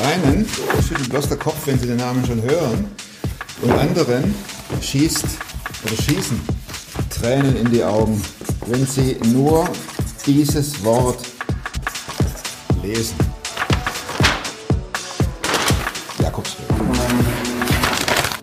einen schüttelt bloß der Kopf, wenn sie den Namen schon hören. Und anderen schießt oder schießen Tränen in die Augen, wenn sie nur dieses Wort lesen.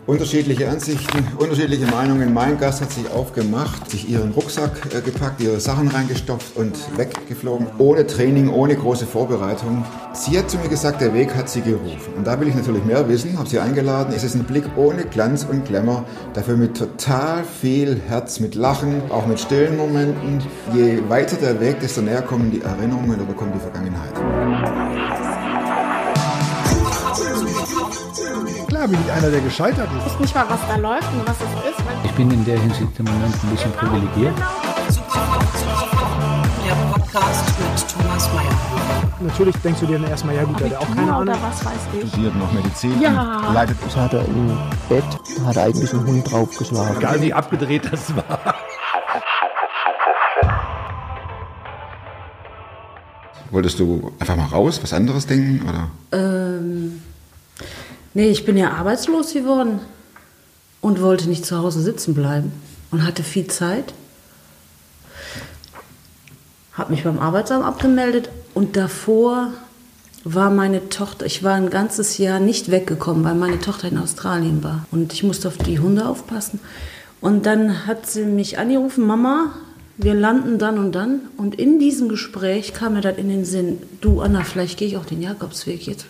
Unterschiedliche Ansichten, unterschiedliche Meinungen. Mein Gast hat sich aufgemacht, sich ihren Rucksack äh, gepackt, ihre Sachen reingestopft und weggeflogen. Ohne Training, ohne große Vorbereitung. Sie hat zu mir gesagt, der Weg hat sie gerufen. Und da will ich natürlich mehr wissen, habe sie eingeladen. Es ist ein Blick ohne Glanz und Glamour, dafür mit total viel Herz, mit Lachen, auch mit stillen Momenten. Je weiter der Weg, desto näher kommen die Erinnerungen oder kommt die Vergangenheit. Klar bin ich einer, der gescheitert Ich ist. weiß nicht mal, was da läuft und was es ist. weil- Ich bin in der Hinsicht im Moment ein bisschen privilegiert. Der Podcast mit Thomas Mayer. Natürlich denkst du dir dann erstmal, ja gut, der hat auch keine Ahnung. was weiß ich. Studiert noch Medizin, Ja. leitet Das hat er im Bett, da hat er eigentlich einen Hund draufgeschlagen. Egal wie abgedreht das war. Wolltest du einfach mal raus, was anderes denken? Oder? Ähm, nee, ich bin ja arbeitslos geworden und wollte nicht zu Hause sitzen bleiben und hatte viel Zeit. Habe mich beim Arbeitsamt abgemeldet und davor war meine Tochter, ich war ein ganzes Jahr nicht weggekommen, weil meine Tochter in Australien war und ich musste auf die Hunde aufpassen. Und dann hat sie mich angerufen, Mama, wir landen dann und dann. Und in diesem Gespräch kam mir das in den Sinn, du Anna, vielleicht gehe ich auch den Jakobsweg jetzt.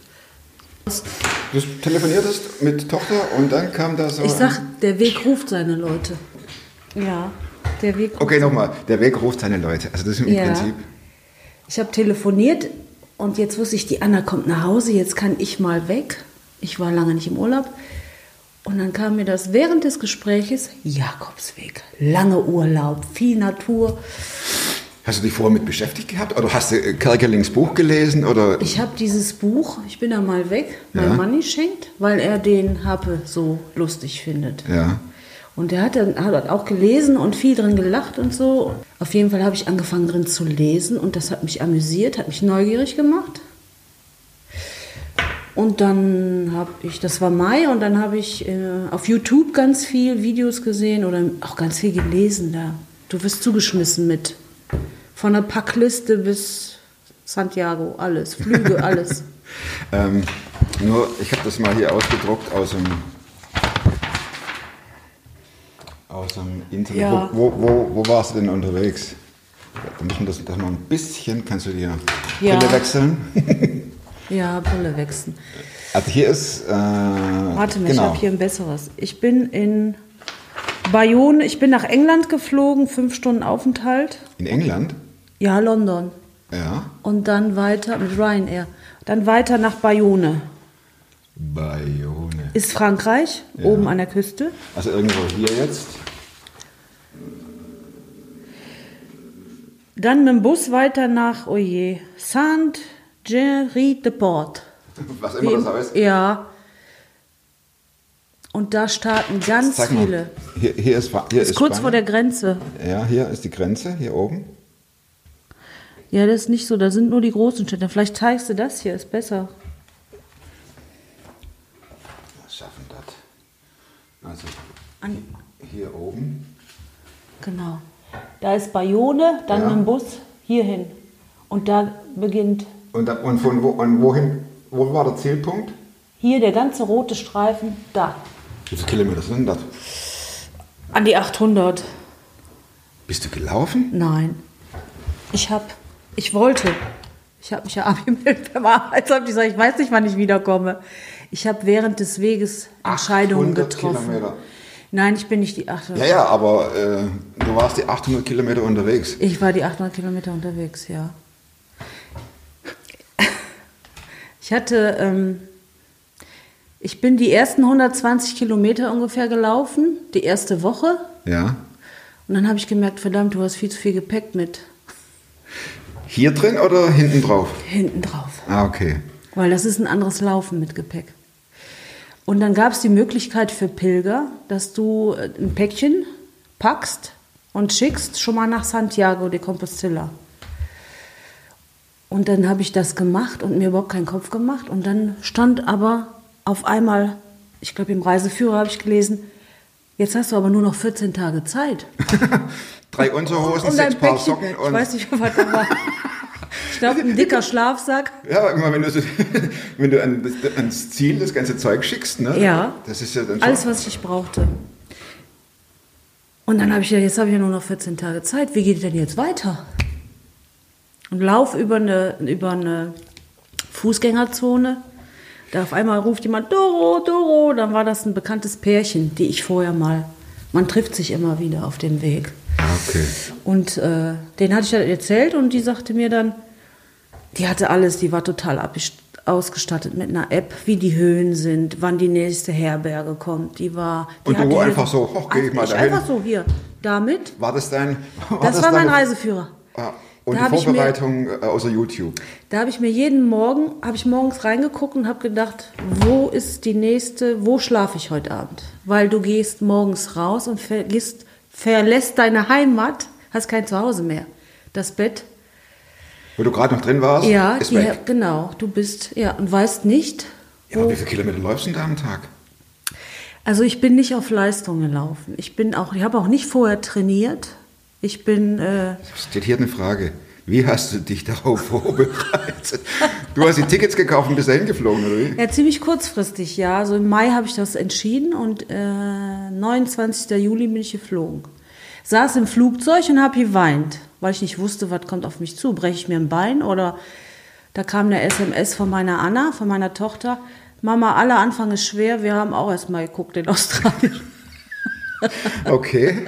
Du telefoniertest mit Tochter und dann kam da so. Ich sag, der Weg ruft seine Leute. Ja, der Weg ruft. Okay, nochmal. Der Weg ruft seine Leute. Also das ist im Ja. Prinzip. Ich habe telefoniert und jetzt wusste ich, die Anna kommt nach Hause, jetzt kann ich mal weg. Ich war lange nicht im Urlaub. Und dann kam mir das während des Gespräches, Jakobsweg, lange Urlaub, viel Natur. Hast du dich vorher mit beschäftigt gehabt? Oder hast du äh, Kerkelings Buch gelesen? Oder Ich habe dieses Buch, ich bin da mal weg, Ja. mein Mann geschenkt, weil er den Happe so lustig findet. ja. Und er hat dann hat auch gelesen und viel drin gelacht und so. Auf jeden Fall habe ich angefangen drin zu lesen und das hat mich amüsiert, hat mich neugierig gemacht. Und dann habe ich, das war Mai, und dann habe ich äh, auf YouTube ganz viel Videos gesehen oder auch ganz viel gelesen da. Du wirst zugeschmissen mit. Von der Packliste bis Santiago, alles, Flüge, alles. Ähm, nur, ich habe das mal hier ausgedruckt aus dem, aus dem Internet. Ja. Wo, wo, wo, wo warst du denn unterwegs? Da müssen wir das, das mal ein bisschen, kannst du dir Ja. Brille wechseln? Ja, Brille wechseln. Also hier ist, äh, Warte mal, ich genau. habe hier ein besseres. Ich bin in Bayonne, ich bin nach England geflogen, fünf Stunden Aufenthalt. in England, Ja, London. ja, Und dann weiter mit Ryanair. Dann weiter nach Bayonne. Bayonne. Ist Frankreich, oben an der Küste. Also irgendwo hier jetzt. Dann mit dem Bus weiter nach, oh je, Saint-Gerry-de-Port. Was immer das heißt. Ja. Und da starten ganz mal. viele. Hier, hier ist, hier Ist ist kurz vor der Spanien. Grenze. Ja, hier ist die Grenze, hier oben. Ja, das ist nicht so, da sind nur die großen Städte. Vielleicht zeigst du das hier, ist besser. Was schaffen das? Also An, hier oben. Genau. Da ist Bayonne, dann Ja. mit dem Bus hierhin. Und da beginnt Und, und von wo, und wohin, wo war der Zielpunkt? hier der ganze rote Streifen, da. Wie viele Kilometer sind das? An die 800. Bist du gelaufen? Nein. Ich hab, ich wollte. Ich habe mich ja abgemeldet beim Arbeitsamt. Ich sage, ich weiß nicht, wann ich wiederkomme. Ich habe während des Weges Entscheidungen 800 getroffen. Kilometer. Nein, ich bin nicht die 800. Ja, ja, aber äh, du warst die 800 Kilometer unterwegs. Ich war die 800 Kilometer unterwegs, ja. Ich hatte, ähm, ich bin die ersten 120 Kilometer ungefähr gelaufen, die erste Woche. Ja. Und dann habe ich gemerkt, verdammt, du hast viel zu viel Gepäck mit Hier drin oder hinten drauf? hinten drauf. Ah, okay. Weil das ist ein anderes Laufen mit Gepäck. Und dann gab es die Möglichkeit für Pilger, dass du äh, ein Päckchen packst und schickst schon mal nach Santiago de Compostela. Und dann habe ich das gemacht und mir überhaupt keinen Kopf gemacht. Und dann stand aber auf einmal, ich glaube im Reiseführer habe ich gelesen, jetzt hast du aber nur noch 14 Tage Zeit. Drei Unterhosen, Und sechs Paar Päckchen, Socken ich und. weiß nicht, was da war. Ich glaube, ein dicker Schlafsack. Ja, aber immer wenn du, so, wenn du an, ans Ziel das ganze Zeug schickst, ne? Ja. Das ist ja dann. Alles, was ich brauchte. Und dann habe ich ja, jetzt habe ich ja nur noch 14 Tage Zeit. Wie geht denn jetzt weiter? Und lauf über eine, über eine Fußgängerzone. Da auf einmal ruft jemand Doro, Doro. Dann war das ein bekanntes Pärchen, die ich vorher mal. Man trifft sich immer wieder auf dem Weg. Okay. Und äh, den hatte ich dann erzählt und die sagte mir dann, die hatte alles, die war total ausgestattet mit einer App, wie die Höhen sind, wann die nächste Herberge kommt. Die war. Die Und du hier einfach so, hoch, geh ich mal dahin. Einfach so hier, damit. War das dein. Das, war mein Reiseführer. Ah, und Da die ich mir- Vorbereitung äh, außer YouTube. Da habe ich mir jeden Morgen, habe ich morgens reingeguckt und habe gedacht, wo ist die nächste, wo schlafe ich heute Abend? Weil du gehst morgens raus und vergisst, verlässt deine Heimat, hast kein Zuhause mehr. Das Bett, Wo du gerade noch drin warst, ja, ist die, weg. genau, du bist, ja, und weißt nicht, Ja, aber wie viele Kilometer läufst du denn da am Tag? also ich bin nicht auf Leistung gelaufen. Ich bin auch, ich habe auch nicht vorher trainiert. Ich bin, äh, Steht hier eine Frage. Wie hast du dich darauf vorbereitet? Du hast die Tickets gekauft und bist dahin geflogen, oder wie? Ja, ziemlich kurzfristig, ja. Also im Mai habe ich das entschieden und äh, 29. Juli bin ich geflogen. Saß im Flugzeug und habe geweint, weil ich nicht wusste, was kommt auf mich zu. Breche ich mir ein Bein oder da kam eine SMS von meiner Anna, von meiner Tochter. Mama, aller Anfang ist schwer. Wir haben auch erst mal geguckt in Australien. Okay.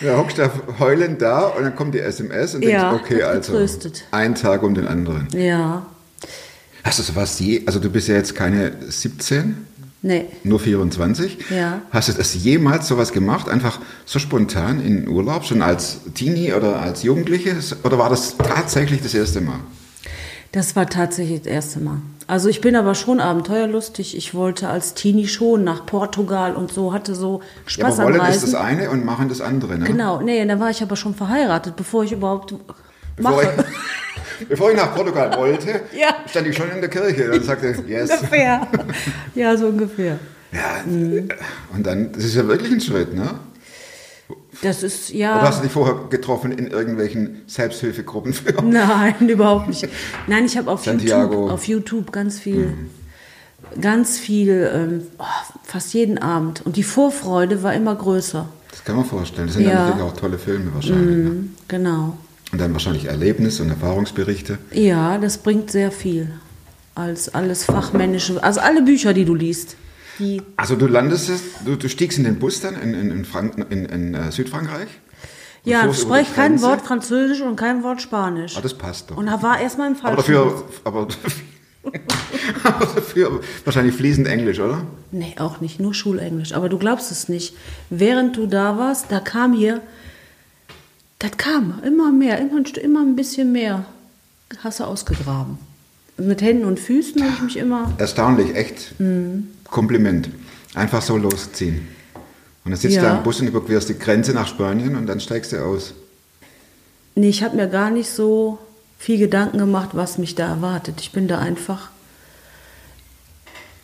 Da hockst du heulend da und dann kommt die SMS und denkst, Ja, okay, hat also getröstet. ein Tag um den anderen. Ja, Hast du sowas je, also du bist ja jetzt keine 17, nee. nur 24. Ja. Hast du das jemals sowas gemacht, einfach so spontan in Urlaub, schon als Teenie oder als Jugendliche? Oder war das tatsächlich das erste Mal? Das war tatsächlich das erste Mal. Also ich bin aber schon abenteuerlustig. Ich wollte als Teenie schon nach Portugal und so, hatte so Ja, Spaß aber an wollen ist Reisen. das eine und machen das andere, ne? Genau, nee, da war ich aber schon verheiratet, bevor ich überhaupt Bevor mache. ich, bevor ich nach Portugal wollte, Ja. stand ich schon in der Kirche und sagte, yes. ungefähr. Ja, so ungefähr. Ja, und dann, das ist ja wirklich ein Schritt, ne? Das ist, Oder hast ja. du dich vorher getroffen in irgendwelchen Selbsthilfegruppen für? Nein, überhaupt nicht. Nein, ich habe auf Santiago. YouTube, auf YouTube ganz viel, ganz viel, ähm, oh, fast jeden Abend. Und die Vorfreude war immer größer. Das kann man vorstellen. Das sind ja Ja. natürlich auch tolle Filme wahrscheinlich. Ne? Genau. Und dann wahrscheinlich Erlebnisse und Erfahrungsberichte. Ja, das bringt sehr viel. Als alles Fachmännische, also alle Bücher, die du liest. Die, Also du landest, es- du, du stiegst in den Bus dann in, in, in, Frank in, in äh, Südfrankreich? Ja, ich spreche kein? Wort Französisch und kein Wort Spanisch. Ah, das passt doch. Und da war erstmal im aber falschen dafür, aber, aber dafür wahrscheinlich fließend Englisch, oder? Nee, auch nicht, nur Schulenglisch. Aber du glaubst es nicht. Während du da warst, da kam hier, das kam immer mehr, immer, immer ein bisschen mehr. Hast du ausgegraben. Mit Händen und Füßen habe ich mich immer. Erstaunlich, echt. Mhm. Kompliment. Einfach so losziehen. Und dann sitzt Ja. du am Bus und überquerst die Grenze nach Spanien und dann steigst du aus. Nee, ich habe mir gar nicht so viel Gedanken gemacht, was mich da erwartet. Ich bin da einfach.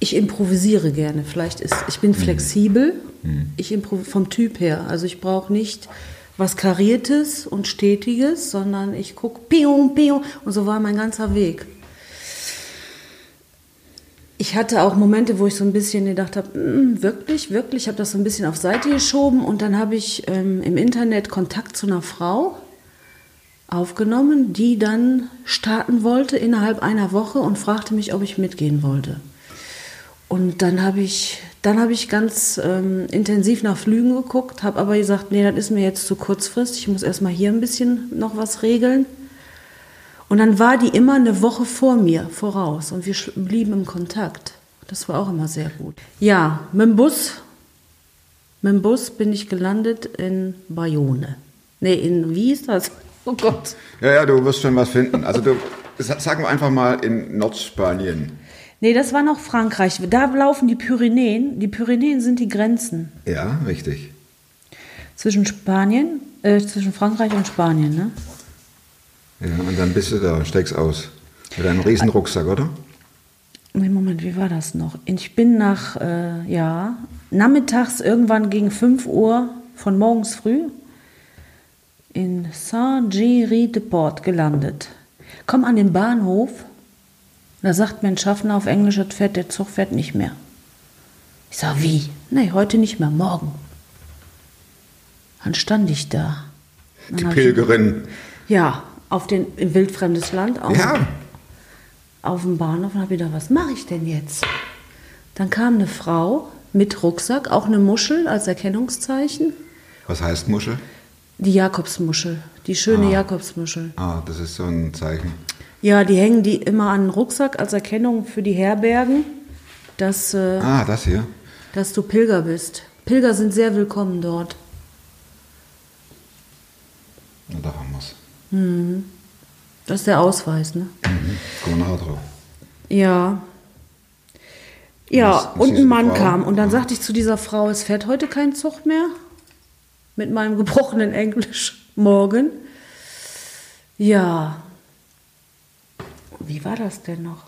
Ich improvisiere gerne. Vielleicht ist. Ich bin flexibel. Ich impro vom Typ her. Also ich brauche nicht was Kariertes und Stetiges, sondern ich gucke pium, pium. Und so war mein ganzer Weg. Ich hatte auch Momente, wo ich so ein bisschen gedacht habe, "Mm, wirklich, wirklich, ich habe das so ein bisschen auf Seite geschoben und dann habe ich ähm, im Internet Kontakt zu einer Frau aufgenommen, die dann starten wollte innerhalb einer Woche und fragte mich, ob ich mitgehen wollte. Und dann habe ich, dann habe ich ganz ähm, intensiv nach Flügen geguckt, habe aber gesagt, nee, das ist mir jetzt zu kurzfristig, ich muss erstmal hier ein bisschen noch was regeln. Und dann war die immer eine Woche vor mir voraus und wir blieben im Kontakt. Das war auch immer sehr gut. Ja, mit dem Bus, mit dem Bus bin ich gelandet in Bayonne. Nee, in, wie ist das? Oh Gott. Ja, ja, du wirst schon was finden. Also du, sa- sagen wir einfach mal in Nordspanien. Nee, das war noch Frankreich. Da laufen die Pyrenäen. Die Pyrenäen sind die Grenzen Ja, richtig. zwischen Spanien, äh, zwischen Frankreich und Spanien, ne? Ja, und dann bist du da steigst aus. Mit einem riesen Rucksack, oder? Nee, Moment, wie war das noch? Ich bin nach, äh, ja, nachmittags irgendwann gegen 5 Uhr von morgens früh in Saint-Géry-de-Port gelandet. Komm an den Bahnhof, da sagt mir ein Schaffner auf Englisch, das fährt, der Zug fährt nicht mehr. Ich sag, wie? Nee, heute nicht mehr, morgen. Dann stand ich da. Dann Die hab ich- Pilgerin. Ja, auf den, in wildfremdes Land. Auf, Ja. auf dem Bahnhof und habe gedacht, was mache ich denn jetzt? Dann kam eine Frau mit Rucksack, auch eine Muschel als Erkennungszeichen. Was heißt Muschel? Die Jakobsmuschel, die schöne Jakobsmuschel. Ah, das ist so ein Zeichen. Ja, die hängen die immer an den Rucksack als Erkennung für die Herbergen, dass, äh, Ah, das hier. dass du Pilger bist. Pilger sind sehr willkommen dort. Da es. Das ist der Ausweis, ne? Kommen wir nachher drauf. Ja. Ja, Was- was und ein Mann Frau? kam und dann Ah. sagte ich zu dieser Frau, es fährt heute kein Zug mehr. Mit meinem gebrochenen Englisch morgen. Ja. Wie war das denn noch?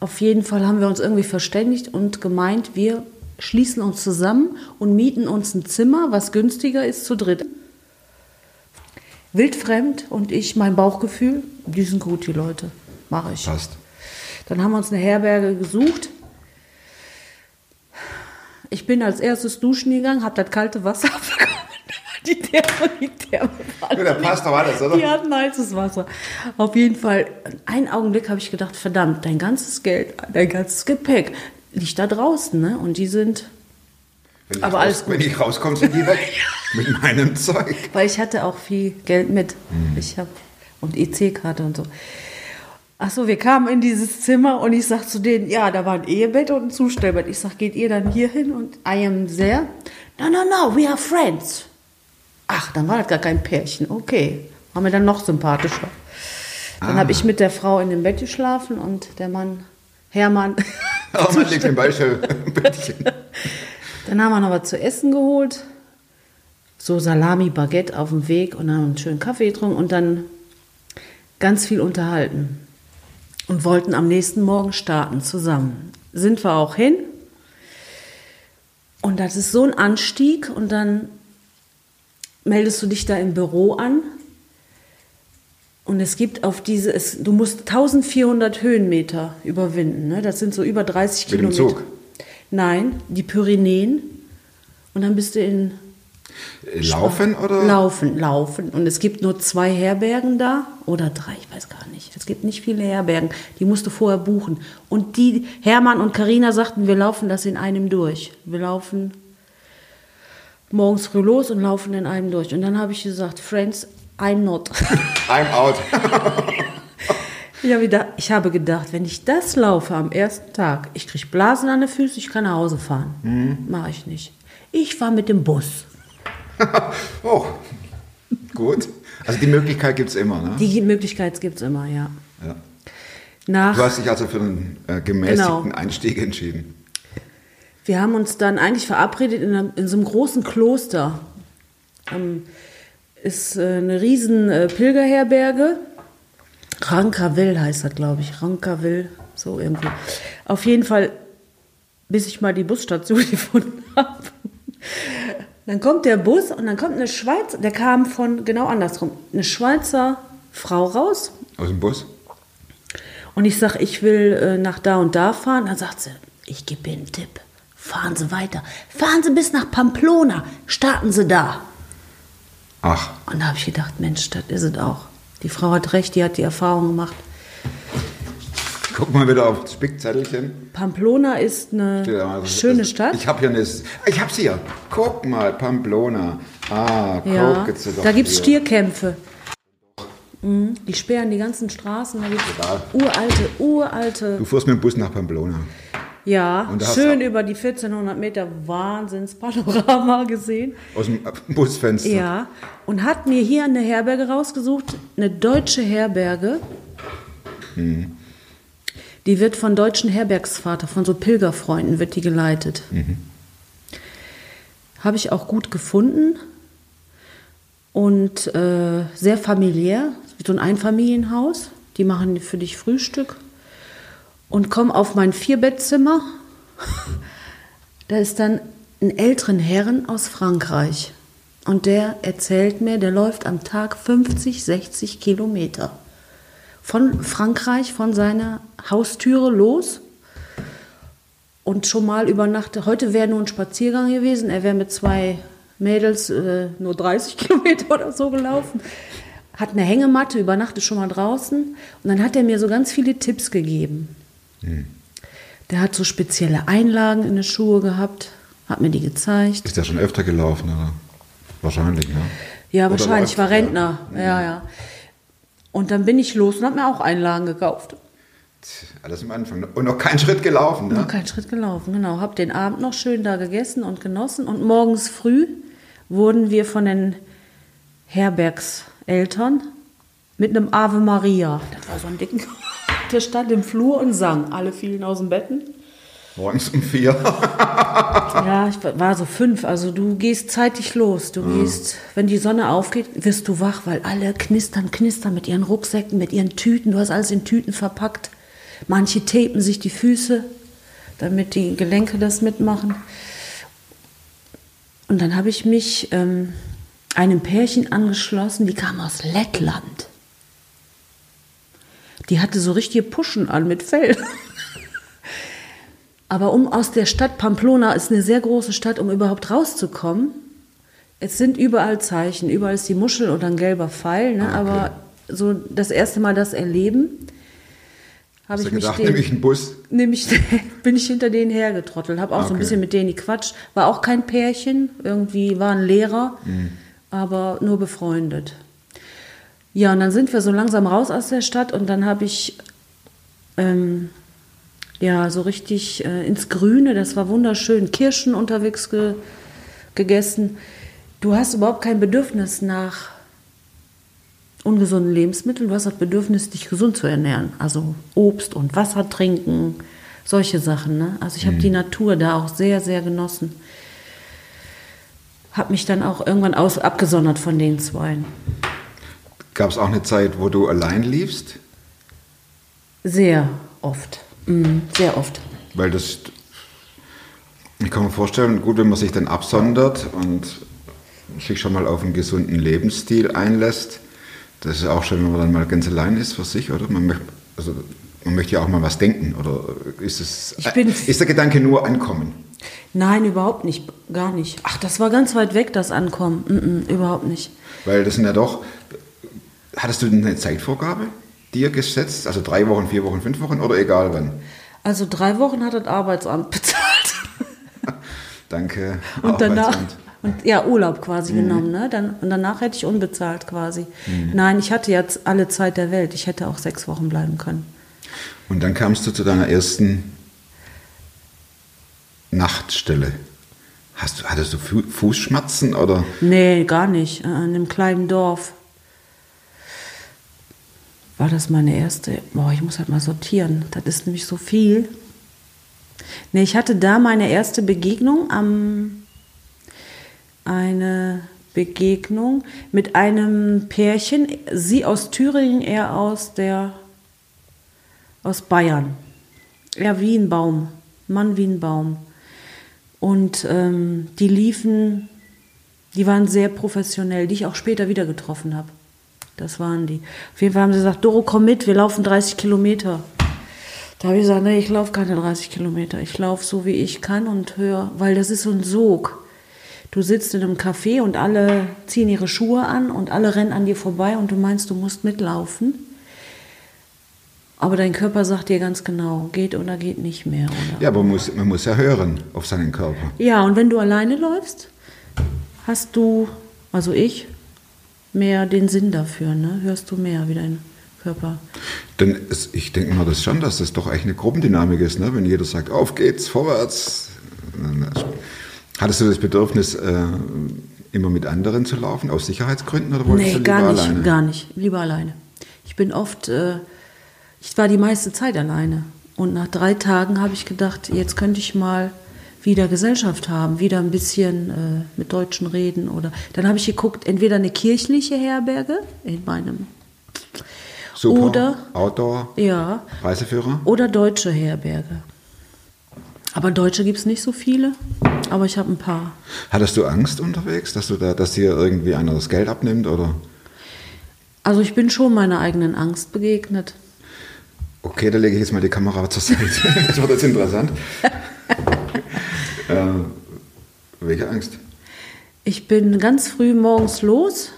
Auf jeden Fall haben wir uns irgendwie verständigt und gemeint, wir schließen uns zusammen und mieten uns ein Zimmer, was günstiger ist, zu dritt. Wildfremd und ich, mein Bauchgefühl, die sind gut, die Leute. Mache ich. Passt. Dann haben wir uns eine Herberge gesucht. Ich bin als erstes duschen gegangen, habe das kalte Wasser abbekommen. Die Therme, die Therme Ja, da passt doch alles, oder? Die hatten heißes Wasser. Auf jeden Fall, einen Augenblick habe ich gedacht, verdammt, dein ganzes Geld, dein ganzes Gepäck liegt da draußen, ne? Und die sind, Wenn ich Aber raus, alles gut. Wenn ich rauskomme, sind die weg. Mit meinem Zeug. weil ich hatte auch viel Geld mit. Ich habe und EC-Karte und so. Ach so, wir kamen in dieses Zimmer und ich sag zu denen, ja, da war ein Ehebett und ein Zustellbett. Ich sag, geht ihr dann hier hin? Und I am there. No, no, no, we are friends. Ach, dann war das gar kein Pärchen. Okay, war mir dann noch sympathischer. Dann habe ich mit der Frau in dem Bett geschlafen und der Mann, Hermann, Oh, man liegt im Beistellbettchen. Dann haben wir noch was zu essen geholt. So Salami, Baguette auf dem Weg und dann einen schönen Kaffee getrunken und dann ganz viel unterhalten. Und wollten am nächsten Morgen starten zusammen. Sind wir auch hin. Und das ist so ein Anstieg und dann meldest du dich da im Büro an. Und es gibt auf diese, es, du musst 1400 Höhenmeter überwinden. Ne? Das sind so über 30 Mit dem Kilometer. Zug? Nein, die Pyrenäen. Und dann bist du in Laufen oder? Laufen, laufen. Und es gibt nur zwei Herbergen da oder drei, ich weiß gar nicht. Es gibt nicht viele Herbergen. Die musst du vorher buchen. Und die Hermann und Karina sagten, wir laufen das in einem durch. Wir laufen morgens früh los und laufen in einem durch. Und dann habe ich gesagt, Friends, I'm not. I'm out. Ich habe, gedacht, ich habe gedacht, wenn ich das laufe am ersten Tag, ich kriege Blasen an den Füßen, ich kann nach Hause fahren. Mache ich nicht. Ich fahre mit dem Bus. oh, gut. Also die Möglichkeit gibt es immer, ne? Die Möglichkeit gibt es immer, ja. Ja. Nach, Du hast dich also für einen äh, gemäßigten Genau. Einstieg entschieden. wir haben uns dann eigentlich verabredet in, einem, in so einem großen Kloster. Ähm, ist äh, eine riesen äh, Pilgerherberge. Rankaville heißt das, glaube ich. Rankaville, so irgendwie. Auf jeden Fall, bis ich mal die Busstation gefunden habe. Dann kommt der Bus und dann kommt eine Schweizer, der kam von genau andersrum, eine Schweizer Frau raus Aus dem Bus? und ich sage, ich will äh, nach da und da fahren. Dann sagt sie, ich gebe Ihnen einen Tipp. Fahren Sie weiter. Fahren Sie bis nach Pamplona. Starten Sie da. Ach, Und da habe ich gedacht, Mensch, das ist es auch. Die Frau hat recht, die hat die Erfahrung gemacht. guck mal wieder auf das Spickzettelchen. Pamplona ist eine Steht da mal so- schöne das- Stadt. Ich habe hier eine. Ich hab's hier. Guck mal, Pamplona. Ah, ja, guck da gibt es hier. Stierkämpfe. Mhm, Die sperren die ganzen Straßen. Da gibt es uralte, uralte. Du fuhrst mit dem Bus nach Pamplona. Ja, schön über die 1400 Meter Wahnsinnspanorama gesehen. Aus dem Busfenster. Ja, und hat mir hier eine Herberge rausgesucht, eine deutsche Herberge. Die wird von deutschen Herbergsvater, von so Pilgerfreunden wird die geleitet. Habe ich auch gut gefunden und äh, sehr familiär, wie so ein Einfamilienhaus. die machen für dich Frühstück und komm auf mein Vierbettzimmer. Da ist dann ein älteren Herren aus Frankreich. Und der erzählt mir, der läuft am Tag 50, 60 Kilometer. Von Frankreich, von seiner Haustüre los und schon mal übernachtet. Heute wäre nur ein Spaziergang gewesen. Er wäre mit zwei Mädels äh, nur 30 Kilometer oder so gelaufen. Hat eine Hängematte, übernachtet schon mal draußen. Und dann hat er mir so ganz viele Tipps gegeben. Der hat so spezielle Einlagen in den Schuhe gehabt, hat mir die gezeigt. Ist der schon öfter gelaufen, oder? Wahrscheinlich, ne? Ja, Oder wahrscheinlich, ich war läuft- ja. Rentner. Ja, ja. Und dann bin ich los und habe mir auch Einlagen gekauft. Alles am Anfang. Und noch keinen Schritt gelaufen, Noch ne? keinen Schritt gelaufen, genau. Hab den Abend noch schön da gegessen und genossen. Und morgens früh wurden wir von den Herbergseltern mit einem Ave Maria. Das war so ein dicken. Der stand im Flur und sang. Alle fielen aus dem Betten. Morgens um vier. Ja, ich war so fünf. Also du gehst zeitig los. Du gehst, wenn die Sonne aufgeht, wirst du wach, weil alle knistern, knistern mit ihren Rucksäcken, mit ihren Tüten. Du hast alles in Tüten verpackt. Manche tapen sich die Füße, damit die Gelenke das mitmachen. Und dann habe ich mich ähm, einem Pärchen angeschlossen, die kam aus Lettland. Die hatte so richtige Puschen an mit Fell. Aber um aus der Stadt Pamplona ist eine sehr große Stadt, um überhaupt rauszukommen. Es sind überall Zeichen, überall ist die Muschel oder ein gelber Pfeil, ne? aber so das erste Mal das Erleben habe Hast ich mich gedacht, nehme ich einen Bus? nämlich bin ich hinter denen hergetrottelt, habe auch so ein Okay. bisschen mit denen gequatscht. War auch kein Pärchen, irgendwie war ein Lehrer, aber nur befreundet. Ja, und dann sind wir so langsam raus aus der Stadt und dann habe ich ähm, ja so richtig äh, ins Grüne, das war wunderschön, Kirschen unterwegs ge gegessen. Du hast überhaupt kein Bedürfnis nach ungesunden Lebensmitteln. Du hast das Bedürfnis, dich gesund zu ernähren. Also Obst und Wasser trinken, solche Sachen. Ne? Also ich habe die Natur da auch sehr, sehr genossen. Habe mich dann auch irgendwann aus, abgesondert von den Zweien. Gab es auch eine Zeit, wo du allein liefst? Sehr oft. Mhm, sehr oft. Weil das, ich kann mir vorstellen, gut, wenn man sich dann absondert und sich schon mal auf einen gesunden Lebensstil einlässt, das ist auch schön, wenn man dann mal ganz allein ist für sich, oder? Man, möcht, also, man möchte ja auch mal was denken, oder ist es, Ich bin- ist der Gedanke nur ankommen? Nein, überhaupt nicht. Gar nicht. Ach, das war ganz weit weg, das Ankommen. Mhm, überhaupt nicht. Weil das sind ja doch, hattest du eine Zeitvorgabe dir gesetzt? Also drei Wochen, vier Wochen, fünf Wochen oder egal wann? Also drei Wochen hat das Arbeitsamt bezahlt. Danke. Und danach, und ja, Urlaub quasi genommen, ne? Dann, und danach hätte ich unbezahlt quasi. Nein, ich hatte jetzt alle Zeit der Welt. Ich hätte auch sechs Wochen bleiben können. Und dann kamst du zu deiner ersten Nachtstelle. Hast du, hattest du Fu Fußschmerzen oder? Nee, gar nicht. Äh, In einem kleinen Dorf. War das meine erste? Boah, ich muss halt mal sortieren. Das ist nämlich so viel. Nee, ich hatte da meine erste Begegnung am eine Begegnung mit einem Pärchen, sie aus Thüringen, er aus der aus Bayern. Er wie ein Baum, Mann wie ein Baum. Und ähm, die liefen, die waren sehr professionell, die ich auch später wieder getroffen habe. Das waren die. Auf jeden Fall haben sie gesagt, Doro, komm mit, wir laufen 30 Kilometer. Da habe ich gesagt, nee, ich laufe keine 30 Kilometer. Ich laufe so, wie ich kann und höre, weil das ist so ein Sog. Du sitzt in einem Café und alle ziehen ihre Schuhe an und alle rennen an dir vorbei und du meinst, du musst mitlaufen. Aber dein Körper sagt dir ganz genau, geht oder geht nicht mehr. Oder? Ja, aber man muss, man muss ja hören auf seinen Körper. Ja, und wenn du alleine läufst, hast du, also ich, mehr den Sinn dafür, ne? Hörst du mehr wie dein Körper. Denn es, ich denke mal das schon, dass das doch eigentlich eine Gruppendynamik ist, ne? wenn jeder sagt, auf geht's, vorwärts. Hattest du das Bedürfnis, äh, immer mit anderen zu laufen, aus Sicherheitsgründen, oder wolltest Nee, du lieber gar nicht, alleine? gar nicht. Lieber alleine. Ich bin oft, äh, ich war die meiste Zeit alleine. Und nach drei Tagen habe ich gedacht, jetzt könnte ich mal wieder Gesellschaft haben, wieder ein bisschen äh, mit Deutschen reden oder. Dann habe ich geguckt, entweder eine kirchliche Herberge in meinem Super. Oder, Outdoor, ja, Reiseführer. oder deutsche Herberge. Aber deutsche gibt es nicht so viele, aber ich habe ein paar. Hattest du Angst unterwegs, dass du da, dass dir irgendwie einer das Geld abnimmt oder? Also ich bin schon meiner eigenen Angst begegnet. Okay, da lege ich jetzt mal die Kamera zur Seite. Das wird jetzt interessant. äh, welche Angst? Ich bin ganz früh morgens los.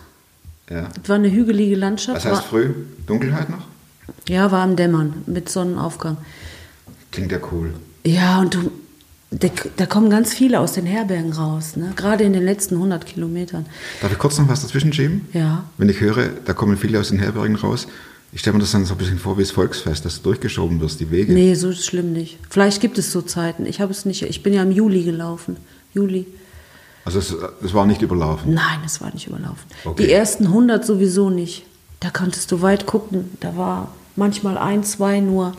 Ja. Es war eine hügelige Landschaft. Was heißt war, früh? Dunkelheit noch? ja, war am Dämmern mit Sonnenaufgang. Klingt ja cool. Ja, und du, da, da kommen ganz viele aus den Herbergen raus, ne? gerade in den letzten 100 Kilometern. Darf ich kurz noch was dazwischen schieben? Ja. Wenn ich höre, da kommen viele aus den Herbergen raus, ich stelle mir das dann so ein bisschen vor wie das Volksfest, dass du durchgeschoben wirst, die Wege. Nee, so schlimm nicht. Vielleicht gibt es so Zeiten. Ich habe es nicht. Ich bin ja im Juli gelaufen. Juli. Also es, es war nicht überlaufen. Nein, es war nicht überlaufen. Okay. Die ersten 100 sowieso nicht. Da konntest du weit gucken. Da war manchmal ein, zwei nur.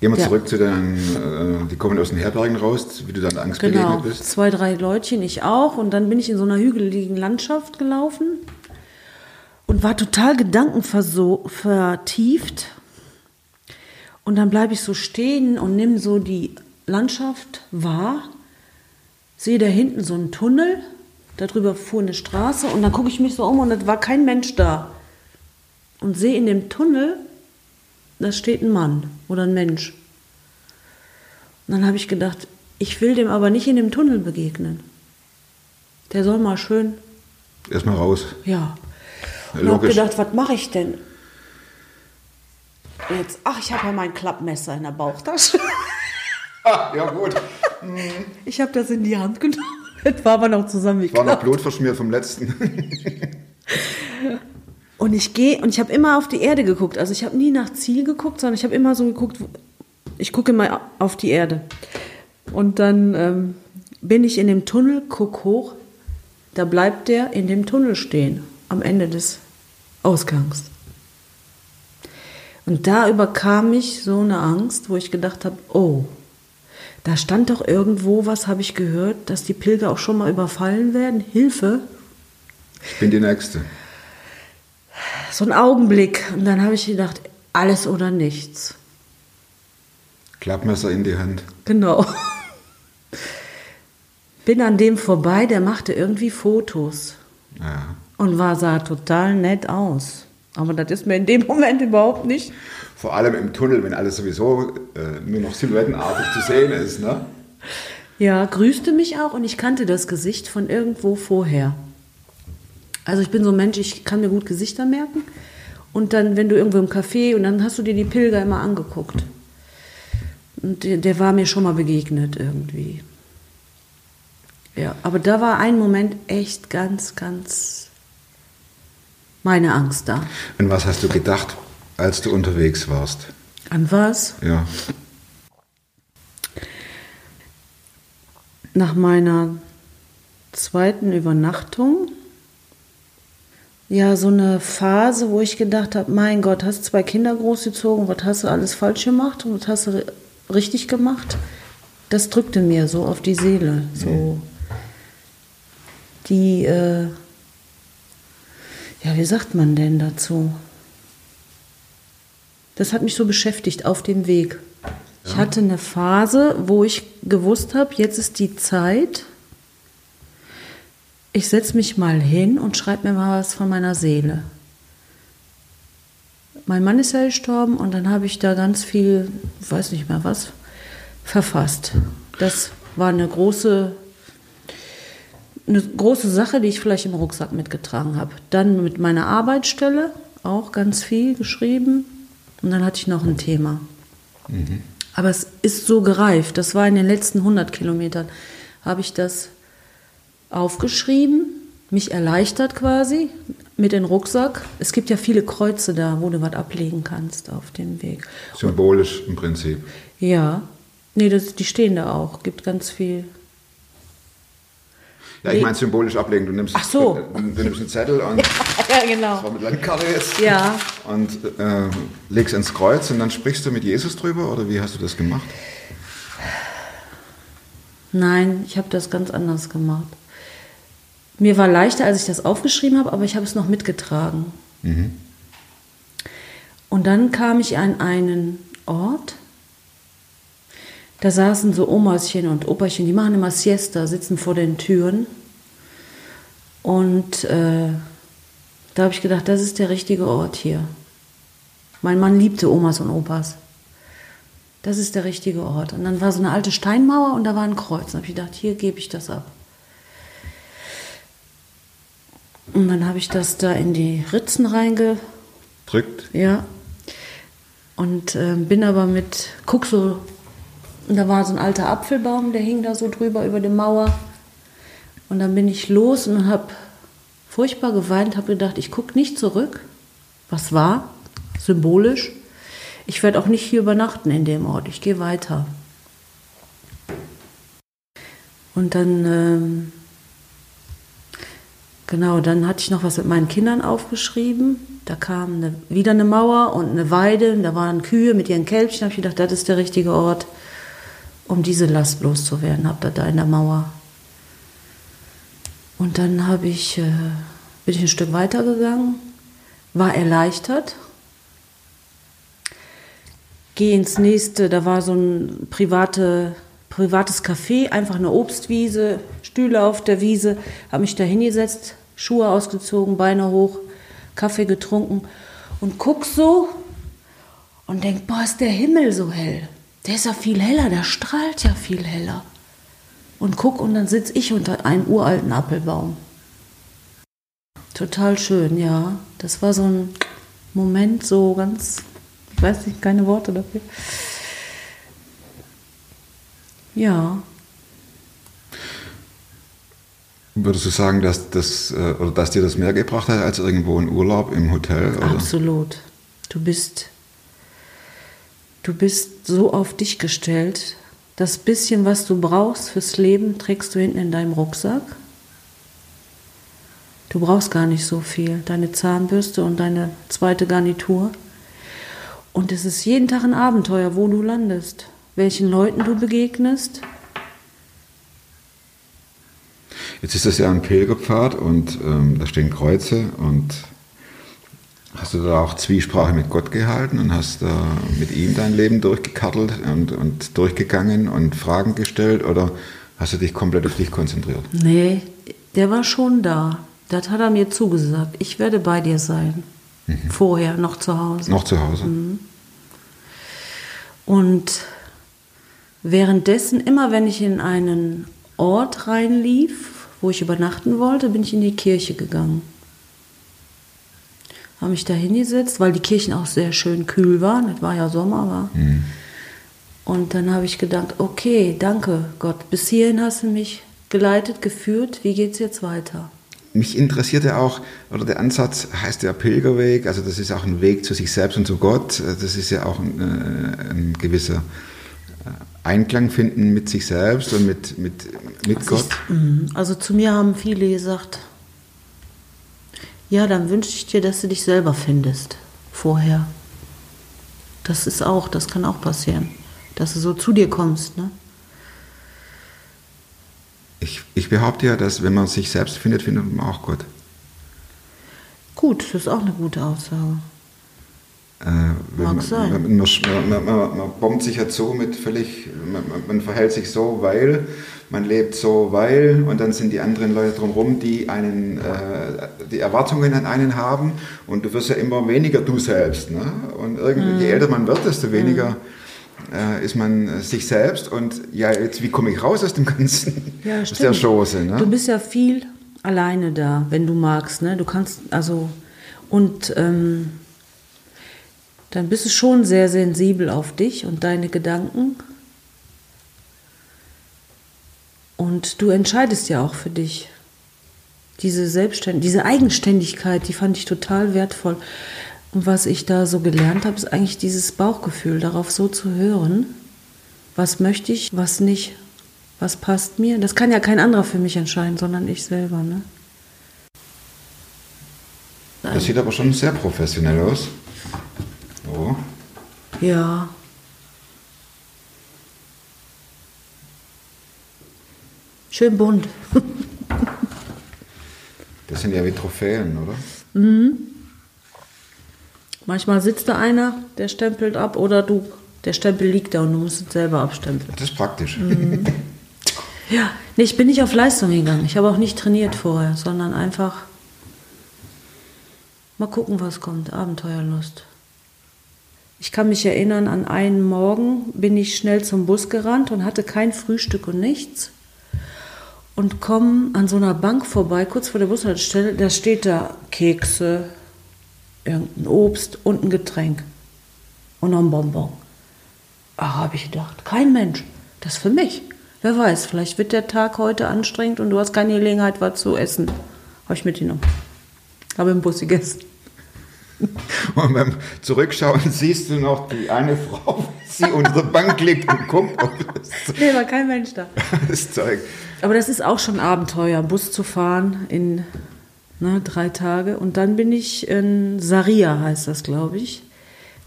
Gehen wir Ja. zurück zu den, äh, die kommen aus den Herbergen raus, wie du dann Angst Genau, begegnet bist. zwei, drei Leutchen, ich auch. Und dann bin ich in so einer hügeligen Landschaft gelaufen und war total gedankenvertieft. Und dann bleibe ich so stehen und nimm so die Landschaft wahr, sehe da hinten so einen Tunnel, darüber fuhr eine Straße und dann gucke ich mich so um und es war kein Mensch da. Und sehe in dem Tunnel, da steht ein Mann oder ein Mensch. Und dann habe ich gedacht, ich will dem aber nicht in dem Tunnel begegnen. Der soll mal schön, Erstmal raus. ja. Und habe gedacht, was mache ich denn? Jetzt, ach, ich habe ja mein Klappmesser in der Bauchtasche. Ah, ja gut. Ich habe das in die Hand genommen. Das war aber noch War noch zusammengeklappt. Blut verschmiert vom letzten. Und ich gehe und ich habe immer auf die Erde geguckt. Also ich habe nie nach Ziel geguckt, sondern ich habe immer so geguckt, ich gucke immer auf die Erde. Und dann ähm, bin ich in dem Tunnel, guck hoch, da bleibt der in dem Tunnel stehen, am Ende des Ausgangs. Und da überkam mich so eine Angst, wo ich gedacht habe, oh, da stand doch irgendwo, was habe ich gehört, dass die Pilger auch schon mal überfallen werden? Hilfe! Ich bin die Nächste. So ein Augenblick. Und dann habe ich gedacht, alles oder nichts. Klappmesser in die Hand. Genau. Bin an dem vorbei, der machte irgendwie Fotos Ja. Und war, sah total nett aus. Aber das ist mir in dem Moment überhaupt nicht. Vor allem im Tunnel, wenn alles sowieso äh, nur noch silhouettenartig zu sehen ist. Ne? Ja, grüßte mich auch und ich kannte das Gesicht von irgendwo vorher. Also ich bin so ein Mensch, ich kann mir gut Gesichter merken. Und dann, wenn du irgendwo im Café und dann hast du dir die Pilger immer angeguckt. Und der, der war mir schon mal begegnet irgendwie. Ja, aber da war ein Moment echt ganz, ganz meine Angst da. An was hast du gedacht, als du unterwegs warst? An was? Ja. Nach meiner zweiten Übernachtung, ja, so eine Phase, wo ich gedacht habe, mein Gott, hast zwei Kinder großgezogen, was hast du alles falsch gemacht und was hast du ri- richtig gemacht? Das drückte mir so auf die Seele, so die, äh, ja, wie sagt man denn dazu? Das hat mich so beschäftigt auf dem Weg. Ich hatte eine Phase, wo ich gewusst habe, jetzt ist die Zeit. Ich setze mich mal hin und schreibe mir mal was von meiner Seele. Mein Mann ist ja gestorben und dann habe ich da ganz viel, ich weiß nicht mehr was, verfasst. Das war eine große, eine große Sache, die ich vielleicht im Rucksack mitgetragen habe. Dann mit meiner Arbeitsstelle auch ganz viel geschrieben und dann hatte ich noch ein Thema. Aber es ist so gereift. Das war in den letzten 100 Kilometern. Habe ich das aufgeschrieben, mich erleichtert quasi mit dem Rucksack. Es gibt ja viele Kreuze da, wo du was ablegen kannst auf dem Weg. Symbolisch im Prinzip. Ja, nee, das, die stehen da auch. Gibt ganz viel. Ja, ich meine symbolisch ablegen. Du nimmst, Ach so. du, du nimmst einen Zettel und Ja, genau. mit Landkarte jetzt Ja. und äh, legst ins Kreuz und dann sprichst du mit Jesus drüber oder wie hast du das gemacht? Nein, ich habe das ganz anders gemacht. Mir war leichter, als ich das aufgeschrieben habe, aber ich habe es noch mitgetragen. Und dann kam ich an einen Ort, da saßen so Omaschen und Operchen, die machen immer Siesta, sitzen vor den Türen. Und äh, da habe ich gedacht, das ist der richtige Ort hier. Mein Mann liebte Omas und Opas. Das ist der richtige Ort. Und dann war so eine alte Steinmauer und da war ein Kreuz. Und habe ich gedacht, hier gebe ich das ab. Und dann habe ich das da in die Ritzen reinge, Drückt. ja. Und äh, bin aber mit, guck so, und da war so ein alter Apfelbaum, der hing da so drüber über die Mauer. Und dann bin ich los und habe furchtbar geweint, habe gedacht, ich gucke nicht zurück. Was war? Symbolisch. Ich werde auch nicht hier übernachten in dem Ort. Ich gehe weiter. Und dann, ähm, genau, dann hatte ich noch was mit meinen Kindern aufgeschrieben. Da kam eine, wieder eine Mauer und eine Weide. Und da waren Kühe mit ihren Kälbchen. Da habe ich gedacht, das ist der richtige Ort, um diese Last loszuwerden. Hab da da in der Mauer. Und dann habe ich, äh, bin ich ein Stück weitergegangen, war erleichtert, gehe ins nächste, da war so ein private, privates Café, einfach eine Obstwiese, Stühle auf der Wiese, habe mich da hingesetzt, Schuhe ausgezogen, Beine hoch, Kaffee getrunken und guck so und denk, boah, ist der Himmel so hell. Der ist ja viel heller, der strahlt ja viel heller. Und guck und dann sitze ich unter einem uralten Apfelbaum. Total schön, ja. Das war so ein Moment, so ganz, ich weiß nicht, keine Worte dafür. Ja, Würdest du sagen, dass, das, äh, oder dass dir das mehr gebracht hat als irgendwo ein Urlaub im Hotel? Oder? absolut. Du bist, du bist so auf dich gestellt. Das bisschen, was du brauchst fürs Leben, trägst du hinten in deinem Rucksack. Du brauchst gar nicht so viel. Deine Zahnbürste und deine zweite Garnitur. Und es ist jeden Tag ein Abenteuer, wo du landest, welchen Leuten du begegnest. Jetzt ist das ja ein Pilgerpfad und ähm, da stehen Kreuze und hast du da auch Zwiesprache mit Gott gehalten und hast da mit ihm dein Leben durchgekartelt und, und durchgegangen und Fragen gestellt oder hast du dich komplett auf dich konzentriert? Nee, der war schon da. Das hat er mir zugesagt. Ich werde bei dir sein. Vorher, noch zu Hause. Noch zu Hause? Und währenddessen, immer wenn ich in einen Ort reinlief, wo ich übernachten wollte, bin ich in die Kirche gegangen. Habe mich da hingesetzt, weil die Kirchen auch sehr schön kühl waren. Es war ja Sommer, war. Und dann habe ich gedacht, okay, danke Gott, bis hierhin hast du mich geleitet, geführt. Wie geht's jetzt weiter? Mich interessierte auch, oder der Ansatz heißt ja Pilgerweg, also das ist auch ein Weg zu sich selbst und zu Gott. Das ist ja auch ein, äh, ein gewisser äh, Einklang finden mit sich selbst und mit, mit, mit Gott. Mhm. Also zu mir haben viele gesagt, ja, dann wünsche ich dir, dass du dich selber findest vorher. Das ist auch, das kann auch passieren, dass du so zu dir kommst, ne? Ich, ich behaupte ja, dass wenn man sich selbst findet, findet man auch Gott. Gut, das ist auch eine gute Aussage. Äh, Mag man, sein. Man, man, man, bombt sich ja so mit völlig, man verhält sich so, weil, man lebt so, weil, und dann sind die anderen Leute drumherum, die einen, äh, die Erwartungen an einen haben, und du wirst ja immer weniger du selbst. Ne? Und irgendwie, Mhm. je älter man wird, desto weniger äh, ist man äh, sich selbst. Und ja, jetzt, wie komme ich raus aus dem Ganzen? Ja, aus der. Chose. Ne? Du bist ja viel alleine da, wenn du magst, ne? Du kannst, also, und ähm, dann bist du schon sehr sensibel auf dich und deine Gedanken. Und du entscheidest ja auch für dich. Diese Selbstständigkeit, diese Eigenständigkeit, die fand ich total wertvoll. Und was ich da so gelernt habe, ist eigentlich dieses Bauchgefühl, darauf so zu hören, was möchte ich, was nicht, was passt mir. Das kann ja kein anderer für mich entscheiden, sondern ich selber. Ne? Das sieht aber schon sehr professionell aus. Oh. Ja. Schön bunt. Das sind ja wie Trophäen, oder? Manchmal sitzt da einer, der stempelt ab, oder du, der Stempel liegt da und du musst es selber abstempeln. Das ist praktisch. Ja, nee, ich bin nicht auf Leistung gegangen. Ich habe auch nicht trainiert vorher, sondern einfach mal gucken, was kommt. Abenteuerlust. Ich kann mich erinnern, an einen Morgen bin ich schnell zum Bus gerannt und hatte kein Frühstück und nichts. Und komme an so einer Bank vorbei, kurz vor der Bushaltestelle, da steht da Kekse, irgendein Obst und ein Getränk. Und noch ein Bonbon. Ah, habe ich gedacht, kein Mensch. Das für mich. Wer weiß, vielleicht wird der Tag heute anstrengend und du hast keine Gelegenheit, was zu essen. Habe ich mitgenommen. Habe im Bus gegessen. Und beim Zurückschauen siehst du noch die eine Frau, sie unsere Bank liegt und guckt, ob das, Nee, war kein Mensch da. das Zeug. Aber das ist auch schon Abenteuer, Bus zu fahren in ne, drei Tage. Und dann bin ich in Saria, heißt das, glaube ich.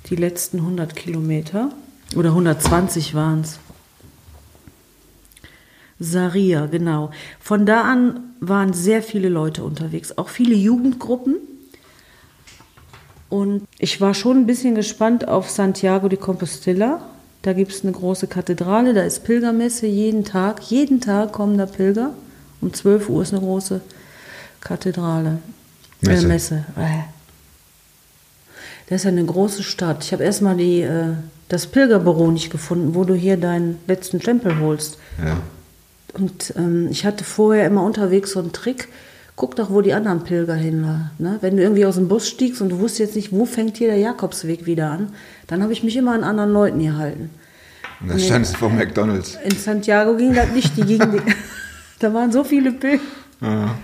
Die letzten 100 Kilometer. Oder 120 waren es. Saria, genau. Von da an waren sehr viele Leute unterwegs, auch viele Jugendgruppen. Und ich war schon ein bisschen gespannt auf Santiago de Compostela. Da gibt es eine große Kathedrale, da ist Pilgermesse jeden Tag. Jeden Tag kommen da Pilger. Um 12 Uhr ist eine große Kathedrale. Messe. Äh, Messe. Äh. Das ist ja eine große Stadt. Ich habe erstmal die, äh, das Pilgerbüro nicht gefunden, wo du hier deinen letzten Stempel holst. Ja. Und ähm, ich hatte vorher immer unterwegs so einen Trick. Guck doch, wo die anderen Pilger hin waren. Ne? Wenn du irgendwie aus dem Bus stiegst und du wusstest jetzt nicht, wo fängt hier der Jakobsweg wieder an, dann habe ich mich immer an anderen Leuten gehalten. Und da standst du vor McDonalds. In Santiago ging das nicht, die gingen, die, da waren so viele Pilger. Ja.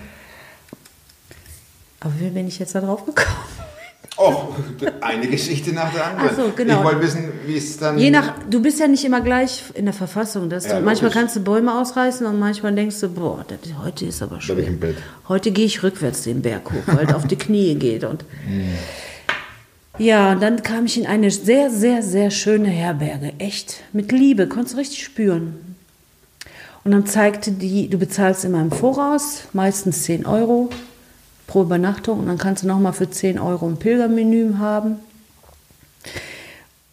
Aber wie bin ich jetzt da drauf gekommen? Oh, eine Geschichte nach der anderen. Ach so, genau. Ich wollte wissen, wie es dann. Je nach, du bist ja nicht immer gleich in der Verfassung. Das, Ja, manchmal logisch. kannst du Bäume ausreißen und manchmal denkst du, boah, das, heute ist aber Bild. Heute gehe ich rückwärts den Berg hoch, weil es auf die Knie geht. Und ja, und dann kam ich in eine sehr, sehr, sehr schöne Herberge. Echt, mit Liebe, konntest du richtig spüren. Und dann zeigte die, du bezahlst immer im Voraus, meistens 10 Euro pro Übernachtung. Und dann kannst du nochmal für 10 Euro ein Pilgermenü haben.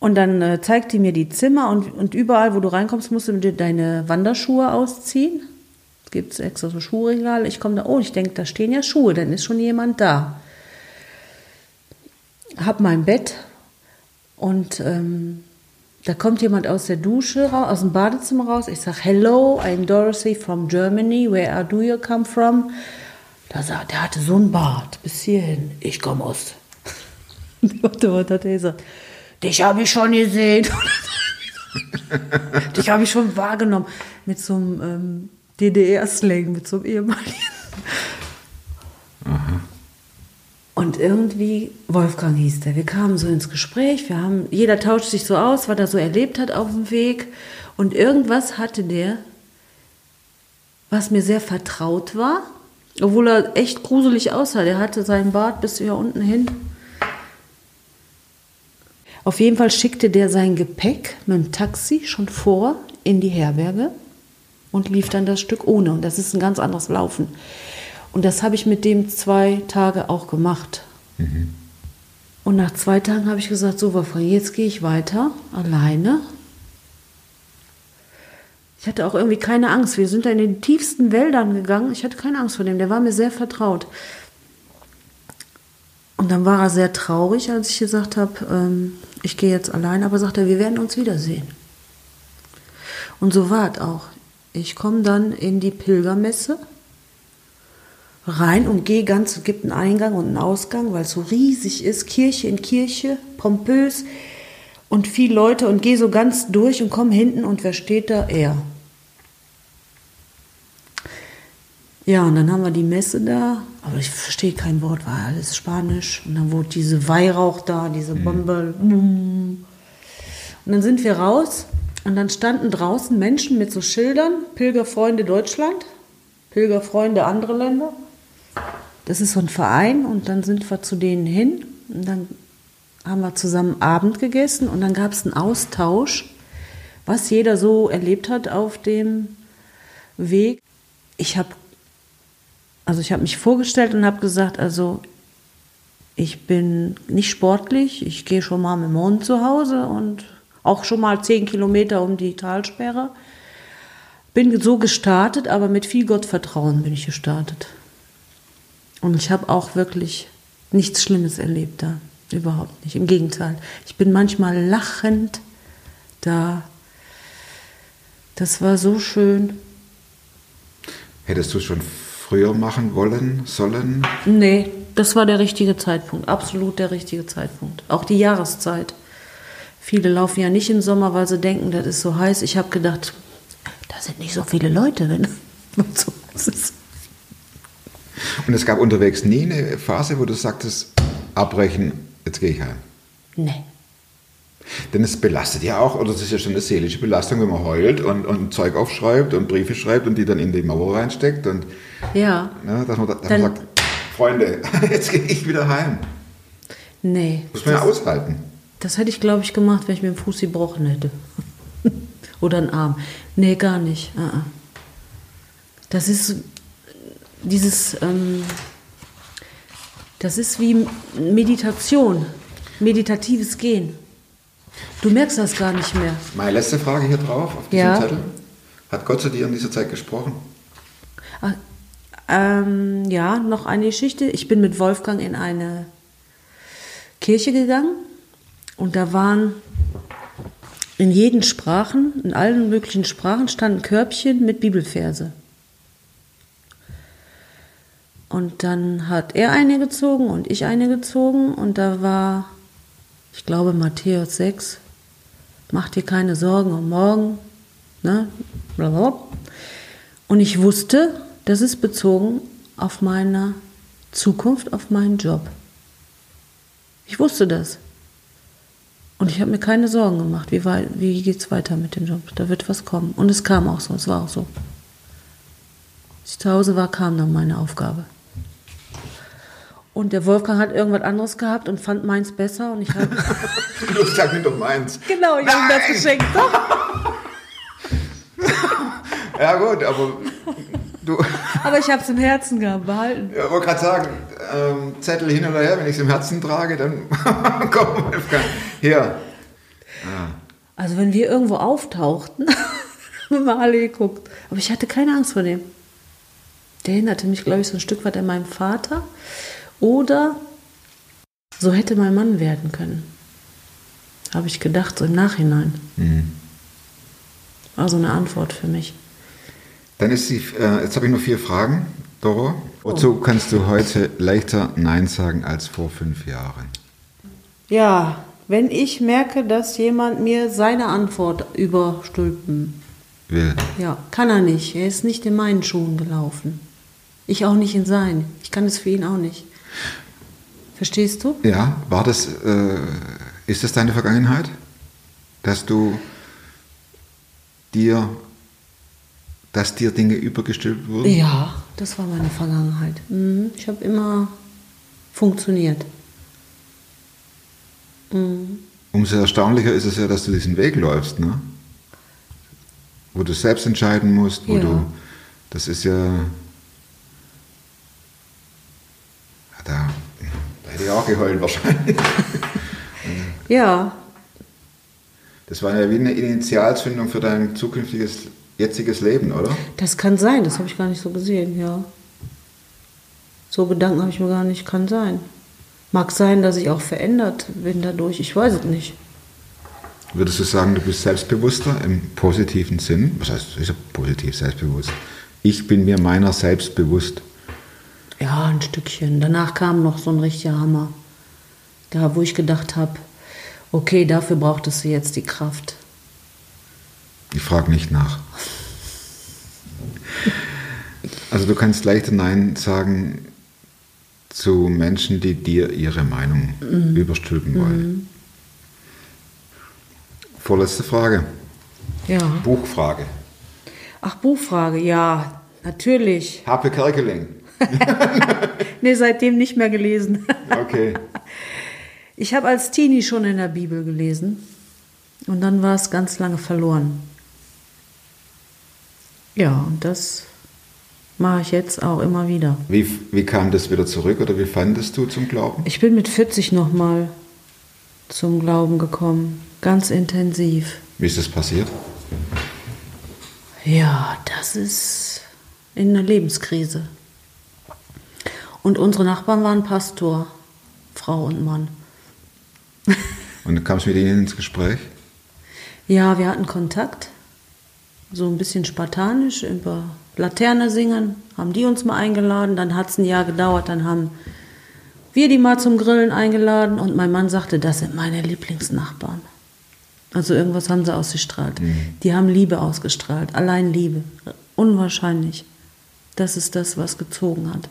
Und dann äh, zeigt die mir die Zimmer und, und überall, wo du reinkommst, musst du dir deine Wanderschuhe ausziehen. Es gibt extra so Schuhregale. Ich komme da, oh, ich denke, da stehen ja Schuhe, dann ist schon jemand da. Hab mein Bett und ähm, da kommt jemand aus der Dusche, raus, aus dem Badezimmer raus. Ich sage, hello, I'm Dorothy from Germany. Where do you come from? Da sagt, der hatte so einen Bart bis hierhin. Ich komme aus. Warte, was hat er gesagt? Dich habe ich schon gesehen. Dich habe ich schon wahrgenommen. Mit so einem ähm, DDR-Slang, mit so einem ehemaligen. Und irgendwie, Wolfgang hieß der, wir kamen so ins Gespräch, wir haben, jeder tauscht sich so aus, was er so erlebt hat auf dem Weg. Und irgendwas hatte der, was mir sehr vertraut war, obwohl er echt gruselig aussah. Der hatte seinen Bart bis hier unten hin. Auf jeden Fall schickte der sein Gepäck mit dem Taxi schon vor in die Herberge und lief dann das Stück ohne. Und das ist ein ganz anderes Laufen. Und das habe ich mit dem zwei Tage auch gemacht. Und nach zwei Tagen habe ich gesagt, so Wolfgang, jetzt gehe ich weiter, alleine. Ich hatte auch irgendwie keine Angst. Wir sind da in den tiefsten Wäldern gegangen. Ich hatte keine Angst vor dem. Der war mir sehr vertraut. Und dann war er sehr traurig, als ich gesagt habe, ähm, ich gehe jetzt allein. Aber sagt er, wir werden uns wiedersehen. Und so war es auch. Ich komme dann in die Pilgermesse rein und gehe ganz, es gibt einen Eingang und einen Ausgang, weil es so riesig ist, Kirche in Kirche, pompös und viele Leute und gehe so ganz durch und komme hinten und wer steht da? Er. Ja, und dann haben wir die Messe da, aber ich verstehe kein Wort, war alles Spanisch. Und dann wurde diese Weihrauch da, diese Bombe. Und dann sind wir raus und dann standen draußen Menschen mit so Schildern, Pilgerfreunde Deutschland, Pilgerfreunde andere Länder. Das ist so ein Verein und dann sind wir zu denen hin und dann haben wir zusammen Abend gegessen und dann gab es einen Austausch, was jeder so erlebt hat auf dem Weg. Ich habe also ich mich vorgestellt und habe gesagt, also Ich bin nicht sportlich. Ich gehe schon mal mit dem Hund zu Hause und auch schon mal zehn Kilometer um die Talsperre. Bin so gestartet, aber mit viel Gottvertrauen bin ich gestartet. Und ich habe auch wirklich nichts Schlimmes erlebt da. Überhaupt nicht. Im Gegenteil. Ich bin manchmal lachend da. Das war so schön. Hättest du es schon früher machen wollen, sollen? Nee, das war der richtige Zeitpunkt. Absolut der richtige Zeitpunkt. Auch die Jahreszeit. Viele laufen ja nicht im Sommer, weil sie denken, das ist so heiß. Ich habe gedacht, da sind nicht so viele Leute, wenn es so heiß ist. Und es gab unterwegs nie eine Phase, wo du sagtest, abbrechen, jetzt gehe ich heim. Nee. Denn es belastet ja auch, oder es ist ja schon eine seelische Belastung, wenn man heult und, und Zeug aufschreibt und Briefe schreibt und die dann in die Mauer reinsteckt. Und Ja. ne, dass man, da- dass Dann- man sagt, Freunde, jetzt gehe ich wieder heim. Nee. Muss man ja aushalten. Das hätte ich, glaube ich, gemacht, wenn ich mir den Fuß gebrochen hätte. Oder einen Arm. Nee, gar nicht. Ah, ah. Das ist dieses, ähm, das ist wie Meditation, meditatives Gehen. Du merkst das gar nicht mehr. Meine letzte Frage hier drauf, auf diesem Ja. Zettel. Hat Gott zu dir in dieser Zeit gesprochen? Ah, ähm, ja, noch eine Geschichte. Ich bin mit Wolfgang in eine Kirche gegangen und da waren in jeden Sprachen, in allen möglichen Sprachen standen Körbchen mit Bibelverse. Und dann hat er eine gezogen und ich eine gezogen und da war, ich glaube, Matthäus 6, mach dir keine Sorgen um morgen, ne? Und ich wusste, das ist bezogen auf meine Zukunft, auf meinen Job. Ich wusste das. Und ich habe mir keine Sorgen gemacht, wie, wei- wie geht es weiter mit dem Job. Da wird was kommen. Und es kam auch so, es war auch so. Als ich zu Hause war, kam dann meine Aufgabe. Und der Wolfgang hat irgendwas anderes gehabt und fand meins besser. Und ich habe Du sag mir doch meins. genau, ich habe ihm das geschenkt. Ja gut, aber du, Aber ich habe es im Herzen gehabt, behalten. ja, wollte gerade sagen, ähm, Zettel hin oder her, wenn ich es im Herzen trage, dann komm, Wolfgang, hier. Also wenn wir irgendwo auftauchten, haben wir alle geguckt. Aber ich hatte keine Angst vor dem. Der hinderte mich, glaube ich, so ein Stück weit an meinem Vater. Oder so hätte mein Mann werden können. Habe ich gedacht, so im Nachhinein. War so eine Antwort für mich. Dann ist die, äh, jetzt habe ich noch vier Fragen, Doro. Wozu kannst du heute leichter Nein sagen als vor fünf Jahren? Ja, wenn ich merke, dass jemand mir seine Antwort überstülpen, Will. ja, kann er nicht. Er ist nicht in meinen Schuhen gelaufen. Ich auch nicht in seinen. Ich kann es für ihn auch nicht. Verstehst du? Ja, war das, äh, ist das deine Vergangenheit? Dass du dir, dass dir Dinge übergestülpt wurden? Ja, das war meine Vergangenheit. Mhm. Ich habe immer funktioniert. Mhm. Umso erstaunlicher ist es ja, dass du diesen Weg läufst, ne? Wo du selbst entscheiden musst, wo Ja. du, das ist ja, ja da, da hätte ich auch geheult wahrscheinlich. Ja, Das war ja wie eine Initialzündung für dein zukünftiges, jetziges Leben, oder? das kann sein. Das habe ich gar nicht so gesehen, ja. So Gedanken habe ich mir gar nicht. Kann sein. Mag sein, dass ich auch verändert bin dadurch. Ich weiß es nicht. Würdest du sagen, du bist selbstbewusster im positiven Sinn? Was heißt, ist ja positiv selbstbewusst? Ich bin mir meiner selbst bewusst. Ja, ein Stückchen. Danach kam noch so ein richtiger Hammer. Da, wo ich gedacht habe, okay, dafür brauchtest du jetzt die Kraft. Ich frage nicht nach. Also du kannst leichter Nein sagen zu Menschen, die dir ihre Meinung überstülpen wollen. Vorletzte Frage. Ja. Buchfrage. Ach, Buchfrage, ja, natürlich. Happe Kerkeling. Nee, seitdem nicht mehr gelesen. Okay. Ich habe als Teenie schon in der Bibel gelesen und dann war es ganz lange verloren. Ja, und das Mache ich jetzt auch immer wieder. Wie, wie kam das wieder zurück oder wie fandest du zum Glauben? Ich bin mit 40 nochmal zum Glauben gekommen. Ganz intensiv. Wie ist das passiert? Ja, das ist in einer Lebenskrise. Und unsere Nachbarn waren Pastor, Frau und Mann. Und du kamst mit ihnen ins Gespräch? Ja, wir hatten Kontakt. So ein bisschen spartanisch über Laterne singen. Haben die uns mal eingeladen. Dann hat es ein Jahr gedauert. Dann haben wir die mal zum Grillen eingeladen. Und mein Mann sagte, das sind meine Lieblingsnachbarn. Also irgendwas haben sie ausgestrahlt. Die haben Liebe ausgestrahlt. Allein Liebe. Unwahrscheinlich. Das ist das, was gezogen hat.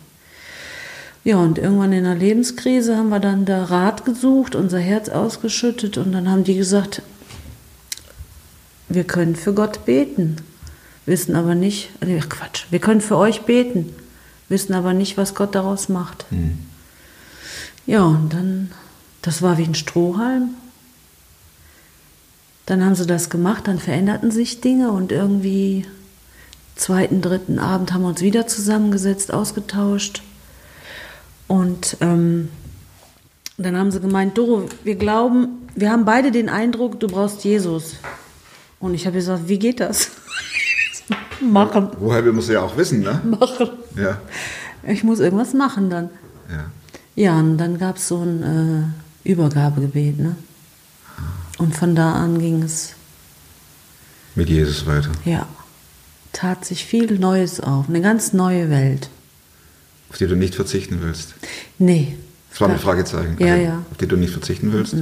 Ja, und irgendwann in der Lebenskrise haben wir dann da Rat gesucht, unser Herz ausgeschüttet und dann haben die gesagt, wir können für Gott beten, wissen aber nicht, äh, Quatsch, wir können für euch beten, wissen aber nicht, was Gott daraus macht. Ja, und dann, das war wie ein Strohhalm. Dann haben sie das gemacht, dann veränderten sich Dinge und irgendwie zweiten, dritten Abend haben wir uns wieder zusammengesetzt, ausgetauscht. Und ähm, dann haben sie gemeint, Doro, wir glauben, wir haben beide den Eindruck, du brauchst Jesus. Und ich habe gesagt, wie geht das? machen, Woher man es ja auch wissen, ne? machen. Ja. Ich muss irgendwas machen dann. ja. Ja, und dann gab es so ein äh, Übergabegebet, ne? Und von da an ging es, Mit Jesus weiter. ja, tat sich viel Neues auf, eine ganz neue Welt. Auf die du nicht verzichten willst. Nee, Das war ein Fragezeichen. Ja, Also, ja. Auf die du nicht verzichten willst.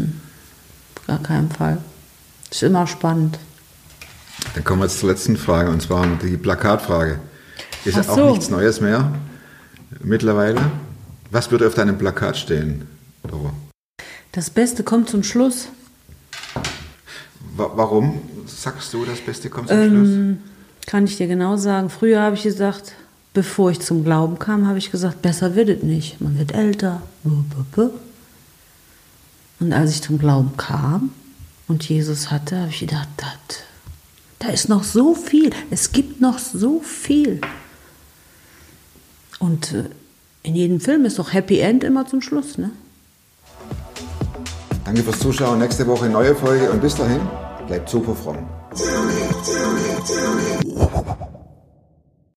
gar keinen Fall. Ist immer spannend. Dann kommen wir jetzt zur letzten Frage und zwar die Plakatfrage. Ist ja auch so. nichts Neues mehr mittlerweile. Was würde auf deinem Plakat stehen, Doro? Das Beste kommt zum Schluss. Wa warum sagst du, das Beste kommt zum Schluss? Ähm, kann ich dir genau sagen. Früher habe ich gesagt, bevor ich zum Glauben kam, habe ich gesagt, besser wird es nicht. Man wird älter. Und als ich zum Glauben kam und Jesus hatte, habe ich gedacht, das, da ist noch so viel. Es gibt noch so viel. Und äh, in jedem Film ist doch Happy End immer zum Schluss, ne? Danke fürs Zuschauen. Nächste Woche neue Folge und bis dahin bleibt super fromm.